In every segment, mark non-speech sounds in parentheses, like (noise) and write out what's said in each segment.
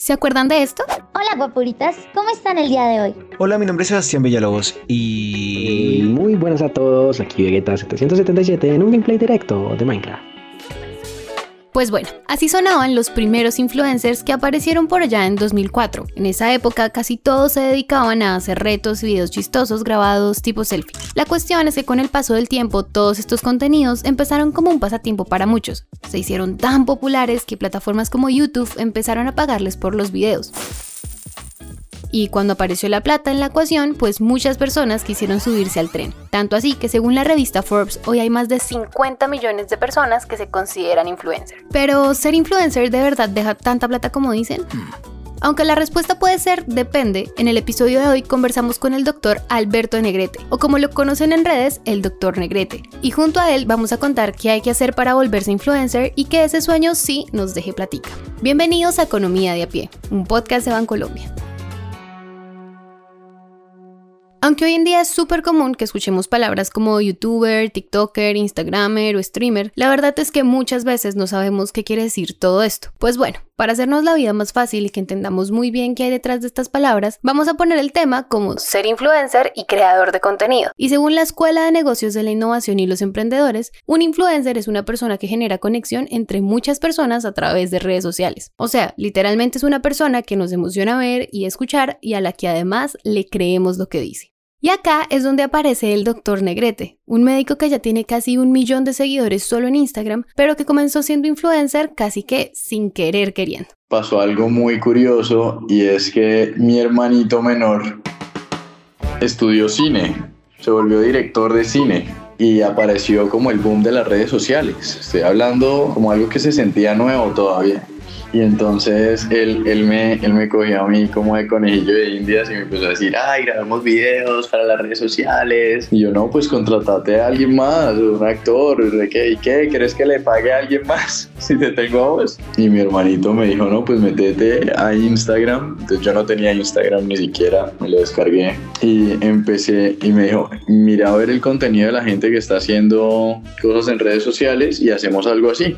¿Se acuerdan de esto? Hola guapuritas, ¿cómo están el día de hoy? Hola, mi nombre es Sebastián Villalobos y... Muy buenas a todos, aquí Vegeta777 en un gameplay directo de Minecraft. Pues bueno, así sonaban los primeros influencers que aparecieron por allá en 2004. En esa época casi todos se dedicaban a hacer retos y videos chistosos grabados tipo selfie. La cuestión es que con el paso del tiempo todos estos contenidos empezaron como un pasatiempo para muchos. Se hicieron tan populares que plataformas como YouTube empezaron a pagarles por los videos. Y cuando apareció la plata en la ecuación, pues muchas personas quisieron subirse al tren. Tanto así que según la revista Forbes, hoy hay más de 50 millones de personas que se consideran influencer. Pero ¿ser influencer de verdad deja tanta plata como dicen? Aunque la respuesta puede ser depende, en el episodio de hoy conversamos con el doctor Alberto Negrete, o como lo conocen en redes, el doctor Negrete. Y junto a él vamos a contar qué hay que hacer para volverse influencer y que ese sueño sí nos deje platica. Bienvenidos a Economía de a pie, un podcast de Bancolombia. Aunque hoy en día es súper común que escuchemos palabras como youtuber, tiktoker, instagramer o streamer, la verdad es que muchas veces no sabemos qué quiere decir todo esto. Pues bueno, para hacernos la vida más fácil y que entendamos muy bien qué hay detrás de estas palabras, vamos a poner el tema como ser influencer y creador de contenido. Y según la Escuela de Negocios de la Innovación y los Emprendedores, un influencer es una persona que genera conexión entre muchas personas a través de redes sociales. O sea, literalmente es una persona que nos emociona ver y escuchar y a la que además le creemos lo que dice. Y acá es donde aparece el doctor Negrete, un médico que ya tiene casi un millón de seguidores solo en Instagram, pero que comenzó siendo influencer casi que sin querer queriendo. Pasó algo muy curioso y es que mi hermanito menor estudió cine, se volvió director de cine y apareció como el boom de las redes sociales. Estoy hablando como algo que se sentía nuevo todavía. Y entonces él, él, me, él me cogió a mí como de conejillo de indias y me empezó a decir, ay, grabamos videos para las redes sociales. Y yo, no, pues contratate a alguien más, un actor, ¿qué? ¿Y qué? ¿Crees que le pague a alguien más (laughs) si te tengo a vos? Y mi hermanito me dijo, no, pues métete a Instagram. Entonces yo no tenía Instagram ni siquiera, me lo descargué. Y empecé y me dijo, mira a ver el contenido de la gente que está haciendo cosas en redes sociales y hacemos algo así.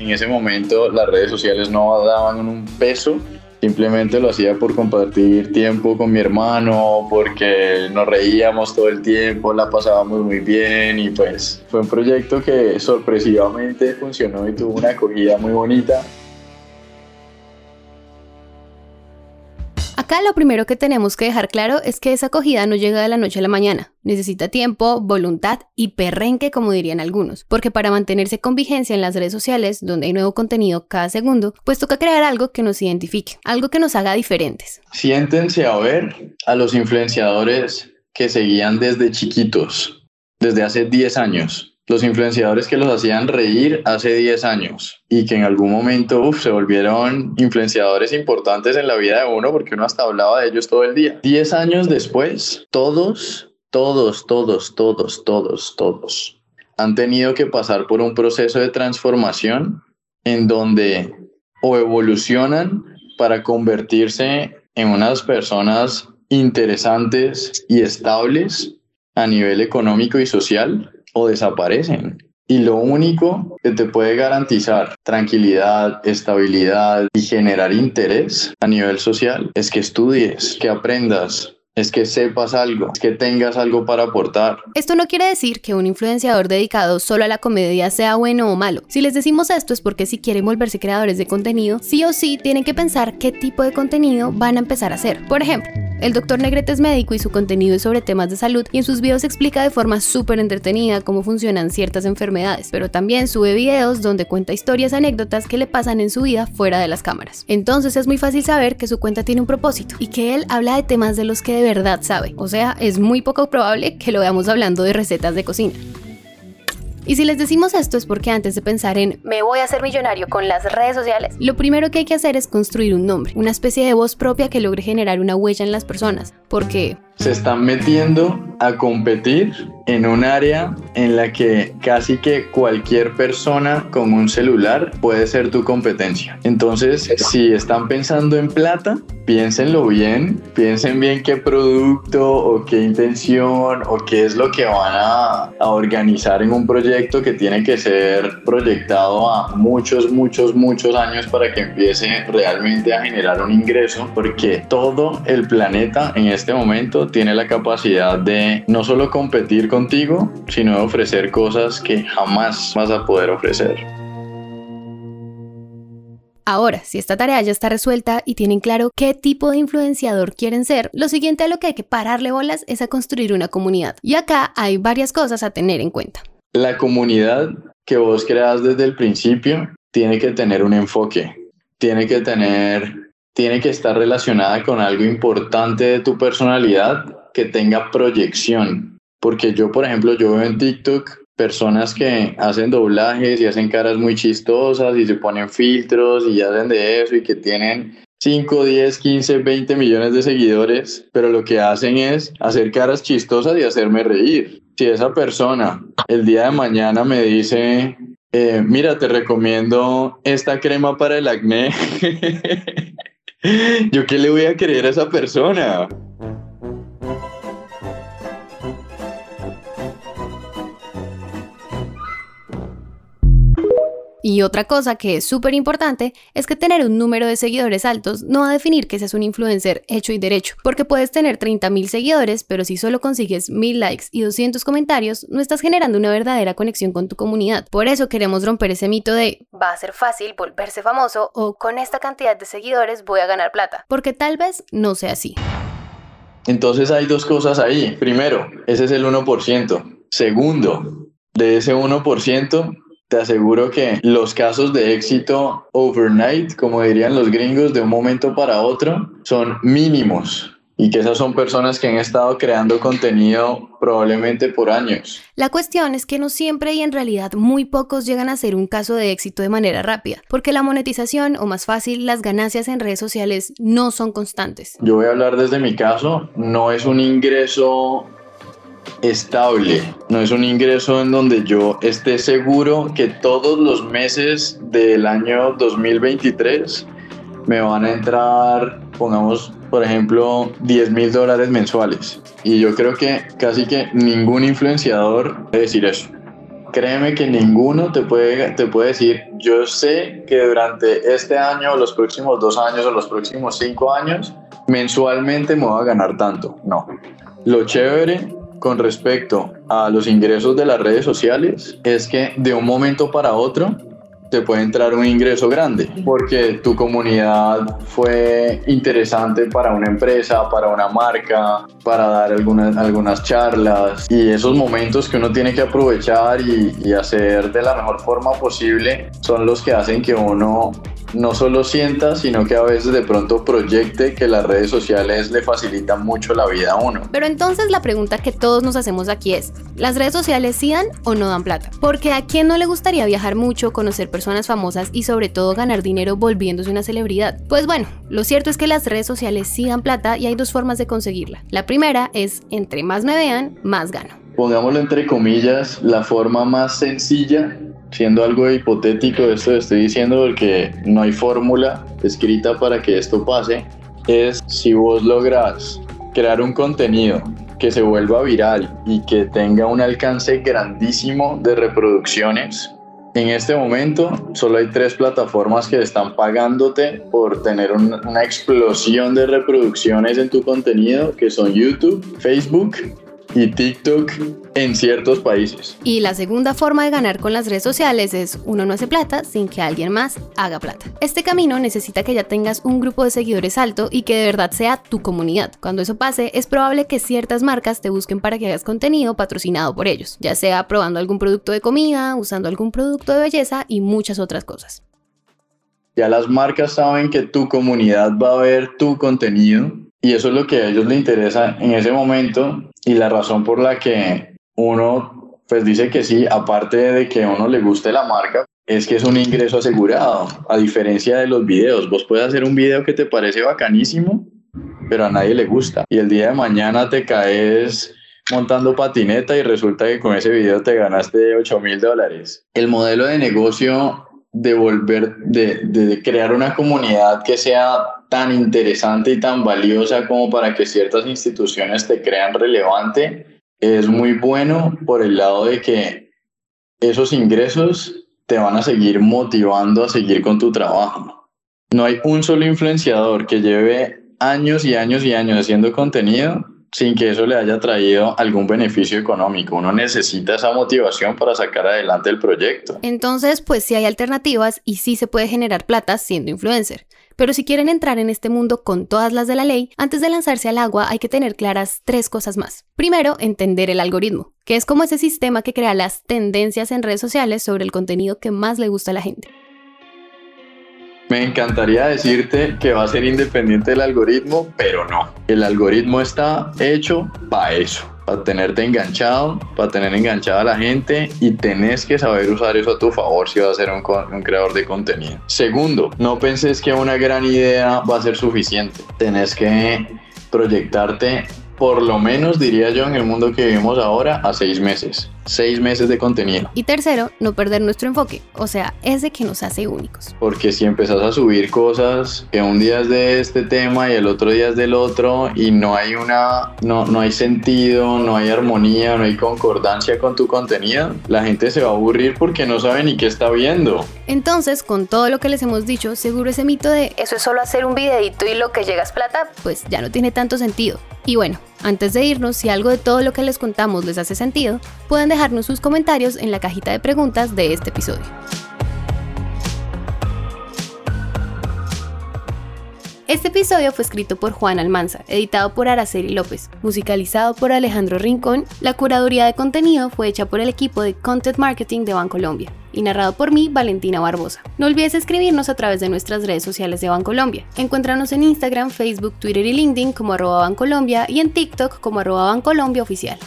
En ese momento las redes sociales no daban un peso, simplemente lo hacía por compartir tiempo con mi hermano, porque nos reíamos todo el tiempo, la pasábamos muy bien y pues fue un proyecto que sorpresivamente funcionó y tuvo una acogida muy bonita. Acá lo primero que tenemos que dejar claro es que esa acogida no llega de la noche a la mañana. Necesita tiempo, voluntad y perrenque, como dirían algunos. Porque para mantenerse con vigencia en las redes sociales, donde hay nuevo contenido cada segundo, pues toca crear algo que nos identifique, algo que nos haga diferentes. Siéntense a ver a los influenciadores que seguían desde chiquitos, desde hace 10 años los influenciadores que los hacían reír hace 10 años y que en algún momento se volvieron influenciadores importantes en la vida de uno porque uno hasta hablaba de ellos todo el día. 10 años después, todos, todos, todos, todos, todos, todos han tenido que pasar por un proceso de transformación en donde o evolucionan para convertirse en unas personas interesantes y estables a nivel económico y social o desaparecen. Y lo único que te puede garantizar tranquilidad, estabilidad y generar interés a nivel social es que estudies, que aprendas, es que sepas algo, es que tengas algo para aportar. Esto no quiere decir que un influenciador dedicado solo a la comedia sea bueno o malo. Si les decimos esto es porque si quieren volverse creadores de contenido, sí o sí tienen que pensar qué tipo de contenido van a empezar a hacer. Por ejemplo, el doctor Negrete es médico y su contenido es sobre temas de salud y en sus videos explica de forma súper entretenida cómo funcionan ciertas enfermedades, pero también sube videos donde cuenta historias, anécdotas que le pasan en su vida fuera de las cámaras. Entonces es muy fácil saber que su cuenta tiene un propósito y que él habla de temas de los que de verdad sabe, o sea, es muy poco probable que lo veamos hablando de recetas de cocina. Y si les decimos esto es porque antes de pensar en me voy a hacer millonario con las redes sociales, lo primero que hay que hacer es construir un nombre, una especie de voz propia que logre generar una huella en las personas. Porque se están metiendo a competir en un área en la que casi que cualquier persona con un celular puede ser tu competencia. Entonces, si están pensando en plata, piénsenlo bien, piensen bien qué producto o qué intención o qué es lo que van a, a organizar en un proyecto que tiene que ser proyectado a muchos, muchos, muchos años para que empiece realmente a generar un ingreso, porque todo el planeta en este momento tiene la capacidad de no solo competir contigo, sino de ofrecer cosas que jamás vas a poder ofrecer. Ahora, si esta tarea ya está resuelta y tienen claro qué tipo de influenciador quieren ser, lo siguiente a lo que hay que pararle bolas es a construir una comunidad. Y acá hay varias cosas a tener en cuenta. La comunidad que vos creas desde el principio tiene que tener un enfoque, tiene que tener, tiene que estar relacionada con algo importante de tu personalidad que tenga proyección. Porque yo, por ejemplo, yo veo en TikTok personas que hacen doblajes y hacen caras muy chistosas y se ponen filtros y hacen de eso y que tienen 5, 10, 15, 20 millones de seguidores, pero lo que hacen es hacer caras chistosas y hacerme reír. Si esa persona el día de mañana me dice, eh, mira, te recomiendo esta crema para el acné, (laughs) (laughs) (laughs) ¿yo qué le voy a creer a esa persona? Y otra cosa que es súper importante es que tener un número de seguidores altos no va a definir que seas un influencer hecho y derecho, porque puedes tener 30.000 seguidores, pero si solo consigues 1.000 likes y 200 comentarios, no estás generando una verdadera conexión con tu comunidad. Por eso queremos romper ese mito de va a ser fácil volverse famoso o con esta cantidad de seguidores voy a ganar plata, porque tal vez no sea así. Entonces hay dos cosas ahí. Primero, ese es el 1%. Segundo, de ese 1%, te aseguro que los casos de éxito overnight, como dirían los gringos, de un momento para otro, son mínimos y que esas son personas que han estado creando contenido probablemente por años. La cuestión es que no siempre y en realidad muy pocos llegan a ser un caso de éxito de manera rápida, porque la monetización o más fácil las ganancias en redes sociales no son constantes. Yo voy a hablar desde mi caso, no es un ingreso estable, no es un ingreso en donde yo esté seguro que todos los meses del año 2023 me van a entrar, pongamos, por ejemplo, 10 mil dólares mensuales. Y yo creo que casi que ningún influenciador puede decir eso. Créeme que ninguno te puede, te puede decir, yo sé que durante este año, los próximos dos años o los próximos cinco años, mensualmente me voy a ganar tanto. No. Lo chévere con respecto a los ingresos de las redes sociales es que de un momento para otro te puede entrar un ingreso grande porque tu comunidad fue interesante para una empresa, para una marca, para dar algunas, algunas charlas y esos momentos que uno tiene que aprovechar y, y hacer de la mejor forma posible son los que hacen que uno no solo sienta, sino que a veces de pronto proyecte que las redes sociales le facilitan mucho la vida a uno. Pero entonces la pregunta que todos nos hacemos aquí es, ¿las redes sociales sí dan o no dan plata? Porque a quién no le gustaría viajar mucho, conocer personas famosas y sobre todo ganar dinero volviéndose una celebridad? Pues bueno, lo cierto es que las redes sociales sí dan plata y hay dos formas de conseguirla. La primera es, entre más me vean, más gano. Pongámoslo entre comillas, la forma más sencilla siendo algo hipotético esto estoy diciendo porque no hay fórmula escrita para que esto pase, es si vos logras crear un contenido que se vuelva viral y que tenga un alcance grandísimo de reproducciones. En este momento solo hay tres plataformas que están pagándote por tener una explosión de reproducciones en tu contenido, que son YouTube, Facebook y TikTok en ciertos países. Y la segunda forma de ganar con las redes sociales es uno no hace plata sin que alguien más haga plata. Este camino necesita que ya tengas un grupo de seguidores alto y que de verdad sea tu comunidad. Cuando eso pase, es probable que ciertas marcas te busquen para que hagas contenido patrocinado por ellos, ya sea probando algún producto de comida, usando algún producto de belleza y muchas otras cosas. Ya las marcas saben que tu comunidad va a ver tu contenido y eso es lo que a ellos les interesa en ese momento y la razón por la que uno pues dice que sí, aparte de que a uno le guste la marca, es que es un ingreso asegurado, a diferencia de los videos. Vos puedes hacer un video que te parece bacanísimo pero a nadie le gusta. Y el día de mañana te caes montando patineta y resulta que con ese video te ganaste 8 mil dólares. El modelo de negocio de volver, de, de crear una comunidad que sea tan interesante y tan valiosa como para que ciertas instituciones te crean relevante es muy bueno por el lado de que esos ingresos te van a seguir motivando a seguir con tu trabajo. No hay un solo influenciador que lleve años y años y años haciendo contenido sin que eso le haya traído algún beneficio económico. Uno necesita esa motivación para sacar adelante el proyecto. Entonces, pues sí hay alternativas y sí se puede generar plata siendo influencer. Pero si quieren entrar en este mundo con todas las de la ley, antes de lanzarse al agua hay que tener claras tres cosas más. Primero, entender el algoritmo, que es como ese sistema que crea las tendencias en redes sociales sobre el contenido que más le gusta a la gente. Me encantaría decirte que va a ser independiente del algoritmo, pero no. El algoritmo está hecho para eso, para tenerte enganchado, para tener enganchada a la gente y tenés que saber usar eso a tu favor si vas a ser un, creador de contenido. Segundo, no penses que una gran idea va a ser suficiente. Tenés que proyectarte por lo menos diría yo en el mundo que vivimos ahora a seis meses. Seis meses de contenido. Y tercero, no perder nuestro enfoque, o sea, ese que nos hace únicos. Porque si empezás a subir cosas que un día es de este tema y el otro día es del otro y no hay una, no, no hay sentido, no hay armonía, no hay concordancia con tu contenido, la gente se va a aburrir porque no sabe ni qué está viendo. Entonces, con todo lo que les hemos dicho, seguro ese mito de eso es solo hacer un videito y lo que llega es plata, pues ya no tiene tanto sentido. Y bueno, antes de irnos, si algo de todo lo que les contamos les hace sentido, pueden dejarnos sus comentarios en la cajita de preguntas de este episodio. Este episodio fue escrito por Juan Almanza, editado por Araceli López, musicalizado por Alejandro Rincón, la curaduría de contenido fue hecha por el equipo de Content Marketing de Bancolombia y narrado por mí, Valentina Barbosa. No olvides escribirnos a través de nuestras redes sociales de Bancolombia. Encuéntranos en Instagram, Facebook, Twitter y LinkedIn como arroba Bancolombia y en TikTok como arroba Bancolombia Oficial.